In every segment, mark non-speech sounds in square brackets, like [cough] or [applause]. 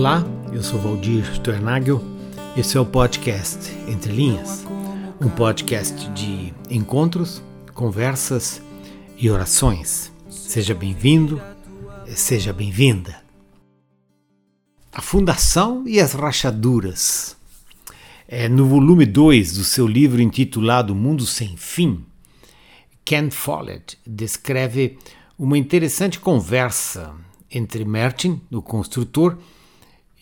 Olá, eu sou Valdir Sternagel. Esse é o podcast Entre Linhas, um podcast de encontros, conversas e orações. Seja bem-vindo, seja bem-vinda. A Fundação e as Rachaduras. É, no volume 2 do seu livro intitulado Mundo Sem Fim, Ken Follett descreve uma interessante conversa entre Mertin, o construtor,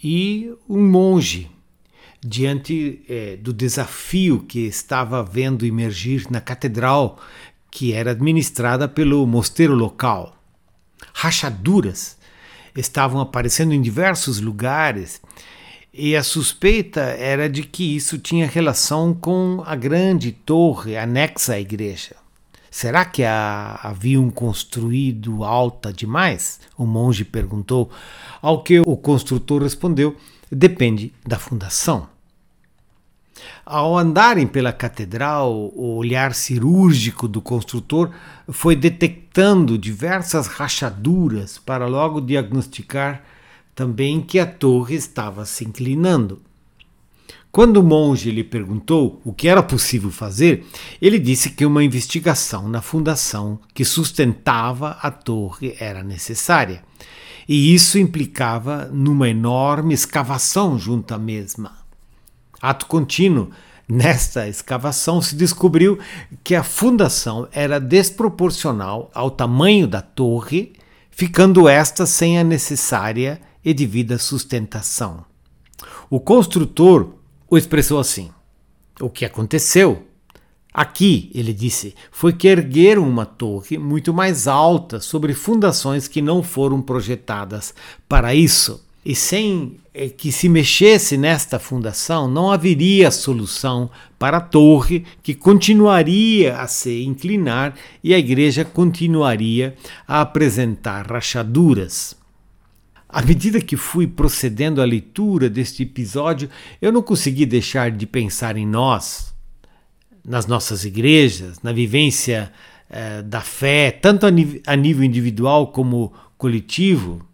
e um monge diante é, do desafio que estava vendo emergir na catedral que era administrada pelo mosteiro local. Rachaduras estavam aparecendo em diversos lugares e a suspeita era de que isso tinha relação com a grande torre anexa à igreja. Será que a haviam construído alta demais? O monge perguntou, ao que o construtor respondeu: depende da fundação. Ao andarem pela catedral, o olhar cirúrgico do construtor foi detectando diversas rachaduras para logo diagnosticar também que a torre estava se inclinando. Quando o monge lhe perguntou o que era possível fazer, ele disse que uma investigação na fundação que sustentava a torre era necessária. E isso implicava numa enorme escavação junto à mesma. Ato contínuo, nesta escavação se descobriu que a fundação era desproporcional ao tamanho da torre, ficando esta sem a necessária e devida sustentação. O construtor o expressou assim: O que aconteceu? Aqui, ele disse, foi que ergueram uma torre muito mais alta sobre fundações que não foram projetadas para isso. E sem eh, que se mexesse nesta fundação, não haveria solução para a torre, que continuaria a se inclinar e a igreja continuaria a apresentar rachaduras. À medida que fui procedendo à leitura deste episódio, eu não consegui deixar de pensar em nós, nas nossas igrejas, na vivência eh, da fé, tanto a, a nível individual como coletivo,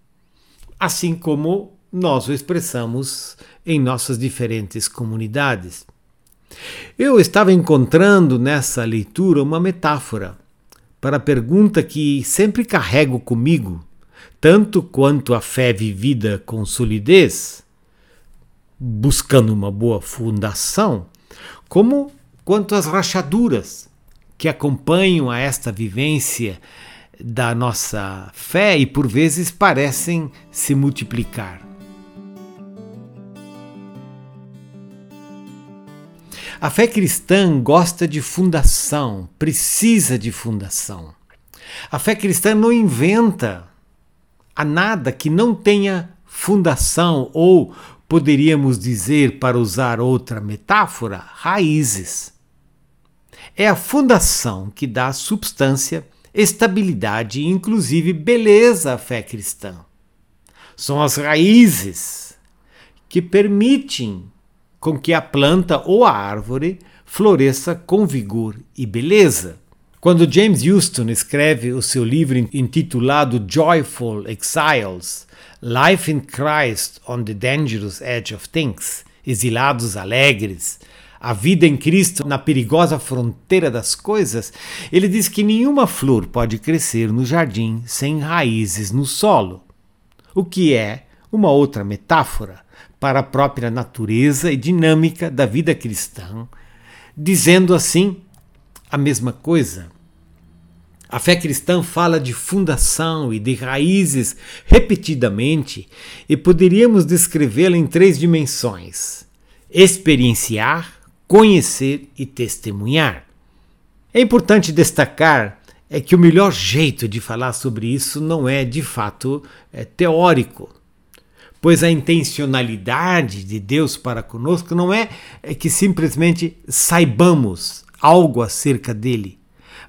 assim como nós o expressamos em nossas diferentes comunidades. Eu estava encontrando nessa leitura uma metáfora para a pergunta que sempre carrego comigo tanto quanto a fé vivida com solidez, buscando uma boa fundação, como quanto as rachaduras que acompanham a esta vivência da nossa fé e por vezes parecem se multiplicar. A fé cristã gosta de fundação, precisa de fundação. A fé cristã não inventa a nada que não tenha fundação ou, poderíamos dizer, para usar outra metáfora, raízes. É a fundação que dá substância, estabilidade e, inclusive, beleza à fé cristã. São as raízes que permitem com que a planta ou a árvore floresça com vigor e beleza. Quando James Houston escreve o seu livro intitulado Joyful Exiles, Life in Christ on the Dangerous Edge of Things, Exilados Alegres, a vida em Cristo na perigosa fronteira das coisas, ele diz que nenhuma flor pode crescer no jardim sem raízes no solo, o que é uma outra metáfora para a própria natureza e dinâmica da vida cristã, dizendo assim a mesma coisa. A fé cristã fala de fundação e de raízes repetidamente e poderíamos descrevê-la em três dimensões: experienciar, conhecer e testemunhar. É importante destacar é que o melhor jeito de falar sobre isso não é de fato é teórico, pois a intencionalidade de Deus para conosco não é, é que simplesmente saibamos algo acerca dele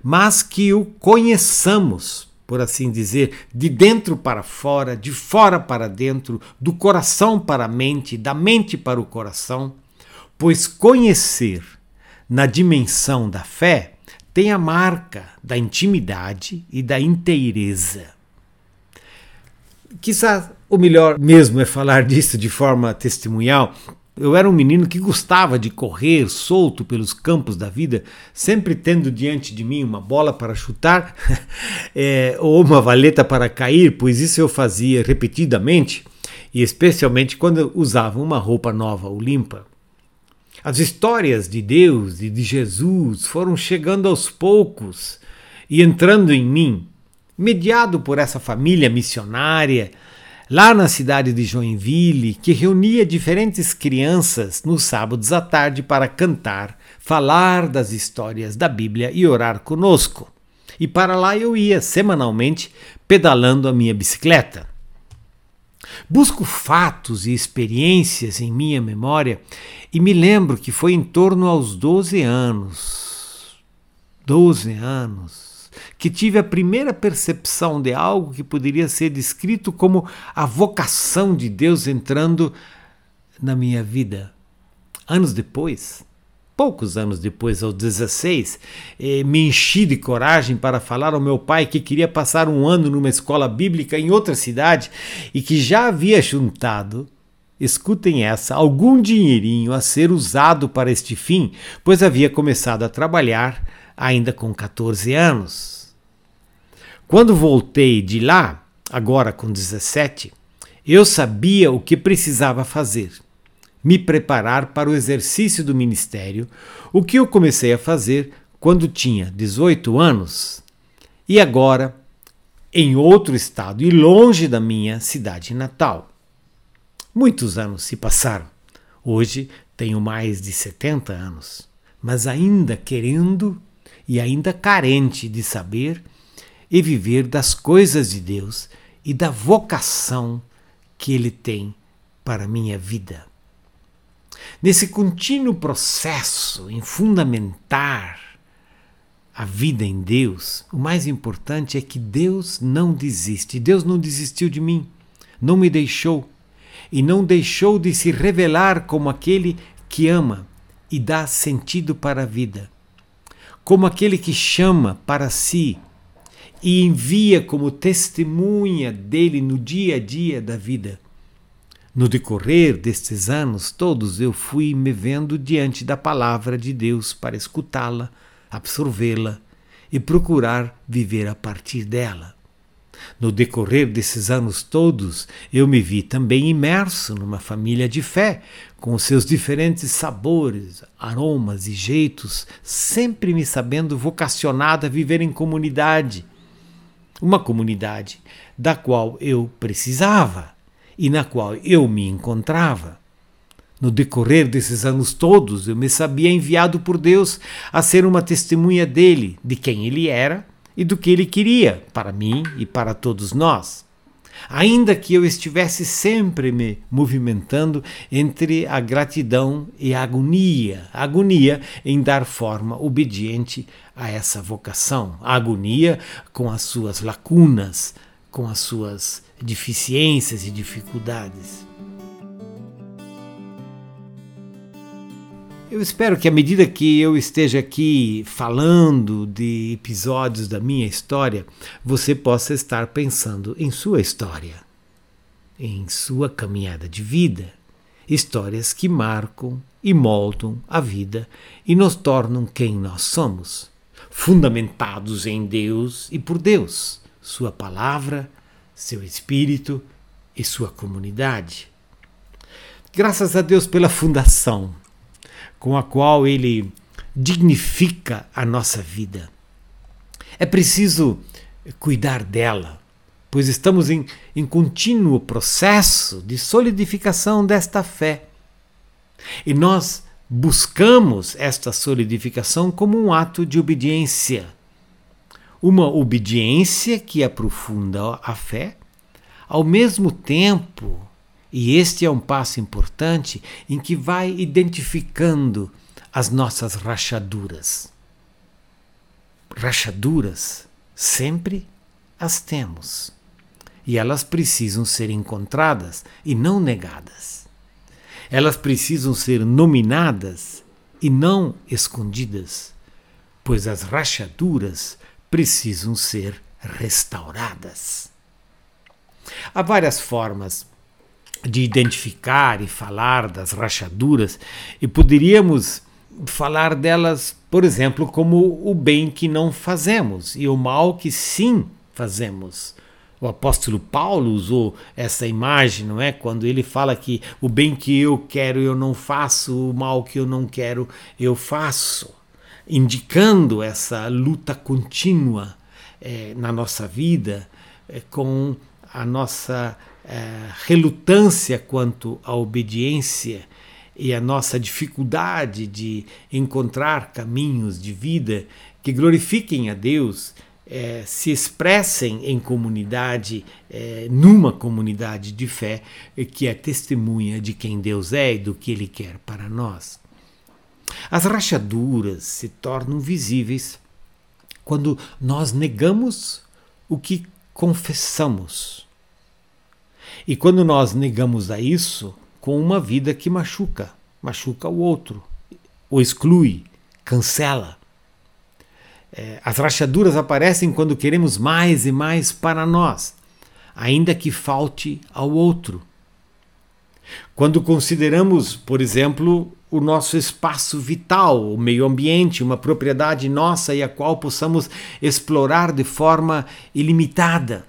mas que o conheçamos, por assim dizer, de dentro para fora, de fora para dentro, do coração para a mente, da mente para o coração, pois conhecer na dimensão da fé tem a marca da intimidade e da inteireza. Quizá ou melhor mesmo é falar disso de forma testemunhal, eu era um menino que gostava de correr solto pelos campos da vida, sempre tendo diante de mim uma bola para chutar é, [laughs] ou uma valeta para cair, pois isso eu fazia repetidamente e especialmente quando usava uma roupa nova ou limpa. As histórias de Deus e de Jesus foram chegando aos poucos e entrando em mim, mediado por essa família missionária lá na cidade de Joinville, que reunia diferentes crianças nos sábados à tarde para cantar, falar das histórias da Bíblia e orar conosco. E para lá eu ia semanalmente pedalando a minha bicicleta. Busco fatos e experiências em minha memória e me lembro que foi em torno aos 12 anos. 12 anos que tive a primeira percepção de algo que poderia ser descrito como a vocação de Deus entrando na minha vida. Anos depois, poucos anos depois, aos 16, eh, me enchi de coragem para falar ao meu pai que queria passar um ano numa escola bíblica em outra cidade e que já havia juntado escutem essa, algum dinheirinho a ser usado para este fim, pois havia começado a trabalhar ainda com 14 anos. Quando voltei de lá, agora com 17, eu sabia o que precisava fazer. Me preparar para o exercício do ministério, o que eu comecei a fazer quando tinha 18 anos e agora em outro estado e longe da minha cidade natal. Muitos anos se passaram. Hoje tenho mais de 70 anos, mas ainda querendo e ainda carente de saber e viver das coisas de Deus e da vocação que Ele tem para a minha vida. Nesse contínuo processo em fundamentar a vida em Deus, o mais importante é que Deus não desiste. Deus não desistiu de mim, não me deixou e não deixou de se revelar como aquele que ama e dá sentido para a vida, como aquele que chama para si e envia como testemunha dele no dia a dia da vida. No decorrer destes anos todos eu fui me vendo diante da palavra de Deus para escutá-la, absorvê-la e procurar viver a partir dela. No decorrer desses anos todos, eu me vi também imerso numa família de fé, com seus diferentes sabores, aromas e jeitos, sempre me sabendo vocacionado a viver em comunidade uma comunidade da qual eu precisava e na qual eu me encontrava. No decorrer desses anos todos, eu me sabia enviado por Deus a ser uma testemunha dele, de quem ele era e do que ele queria para mim e para todos nós ainda que eu estivesse sempre me movimentando entre a gratidão e a agonia, a agonia em dar forma obediente a essa vocação, a agonia com as suas lacunas, com as suas deficiências e dificuldades. Eu espero que à medida que eu esteja aqui falando de episódios da minha história, você possa estar pensando em sua história, em sua caminhada de vida, histórias que marcam e moldam a vida e nos tornam quem nós somos, fundamentados em Deus e por Deus, Sua palavra, seu espírito e sua comunidade. Graças a Deus pela fundação com a qual ele dignifica a nossa vida. É preciso cuidar dela, pois estamos em, em contínuo processo de solidificação desta fé. E nós buscamos esta solidificação como um ato de obediência. Uma obediência que aprofunda a fé, ao mesmo tempo e este é um passo importante em que vai identificando as nossas rachaduras. Rachaduras sempre as temos. E elas precisam ser encontradas e não negadas. Elas precisam ser nominadas e não escondidas, pois as rachaduras precisam ser restauradas. Há várias formas de identificar e falar das rachaduras e poderíamos falar delas, por exemplo, como o bem que não fazemos e o mal que sim fazemos. O apóstolo Paulo usou essa imagem, não é? Quando ele fala que o bem que eu quero eu não faço, o mal que eu não quero eu faço, indicando essa luta contínua é, na nossa vida é, com a nossa é, relutância quanto à obediência e a nossa dificuldade de encontrar caminhos de vida que glorifiquem a Deus, é, se expressem em comunidade, é, numa comunidade de fé que é testemunha de quem Deus é e do que Ele quer para nós. As rachaduras se tornam visíveis quando nós negamos o que confessamos. E quando nós negamos a isso com uma vida que machuca, machuca o outro, o exclui, cancela. É, as rachaduras aparecem quando queremos mais e mais para nós, ainda que falte ao outro. Quando consideramos, por exemplo, o nosso espaço vital, o meio ambiente, uma propriedade nossa e a qual possamos explorar de forma ilimitada.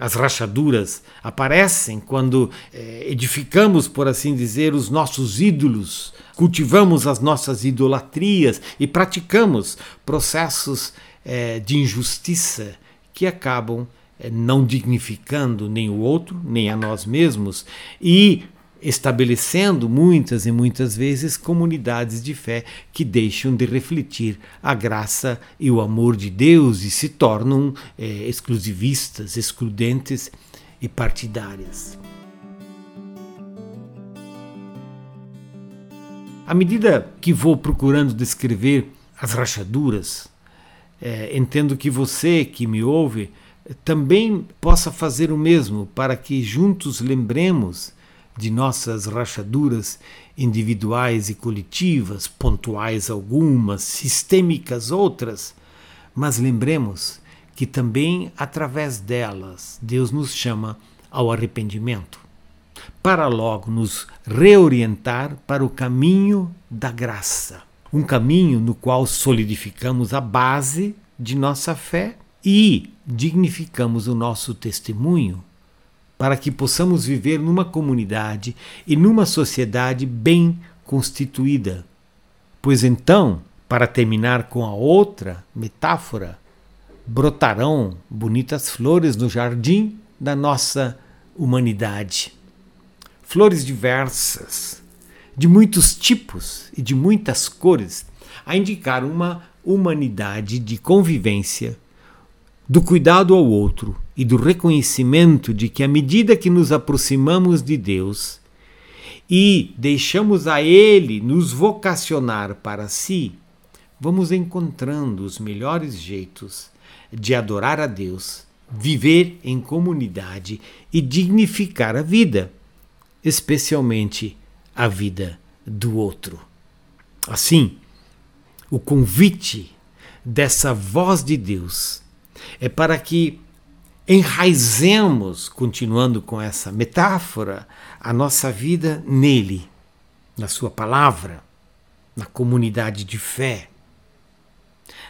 As rachaduras aparecem quando eh, edificamos, por assim dizer, os nossos ídolos, cultivamos as nossas idolatrias e praticamos processos eh, de injustiça que acabam eh, não dignificando nem o outro, nem a nós mesmos e estabelecendo muitas e muitas vezes comunidades de fé que deixam de refletir a graça e o amor de Deus e se tornam é, exclusivistas, excludentes e partidárias. À medida que vou procurando descrever as rachaduras, é, entendo que você que me ouve também possa fazer o mesmo para que juntos lembremos de nossas rachaduras individuais e coletivas, pontuais algumas, sistêmicas outras, mas lembremos que também através delas Deus nos chama ao arrependimento, para logo nos reorientar para o caminho da graça, um caminho no qual solidificamos a base de nossa fé e dignificamos o nosso testemunho para que possamos viver numa comunidade e numa sociedade bem constituída. Pois então, para terminar com a outra metáfora, brotarão bonitas flores no jardim da nossa humanidade. Flores diversas, de muitos tipos e de muitas cores, a indicar uma humanidade de convivência do cuidado ao outro e do reconhecimento de que, à medida que nos aproximamos de Deus e deixamos a Ele nos vocacionar para si, vamos encontrando os melhores jeitos de adorar a Deus, viver em comunidade e dignificar a vida, especialmente a vida do outro. Assim, o convite dessa voz de Deus é para que enraizemos, continuando com essa metáfora, a nossa vida nele, na Sua palavra, na comunidade de fé,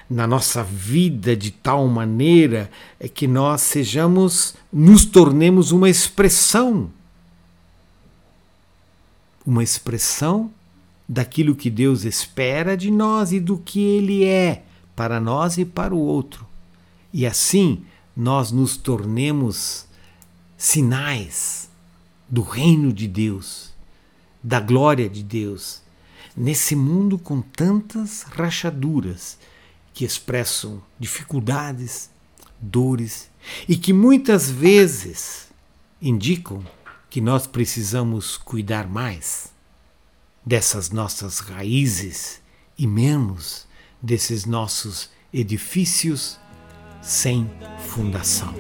na nossa vida de tal maneira é que nós sejamos, nos tornemos uma expressão, uma expressão daquilo que Deus espera de nós e do que Ele é para nós e para o outro. E assim nós nos tornemos sinais do reino de Deus, da glória de Deus, nesse mundo com tantas rachaduras que expressam dificuldades, dores e que muitas vezes indicam que nós precisamos cuidar mais dessas nossas raízes e menos desses nossos edifícios sem fundação.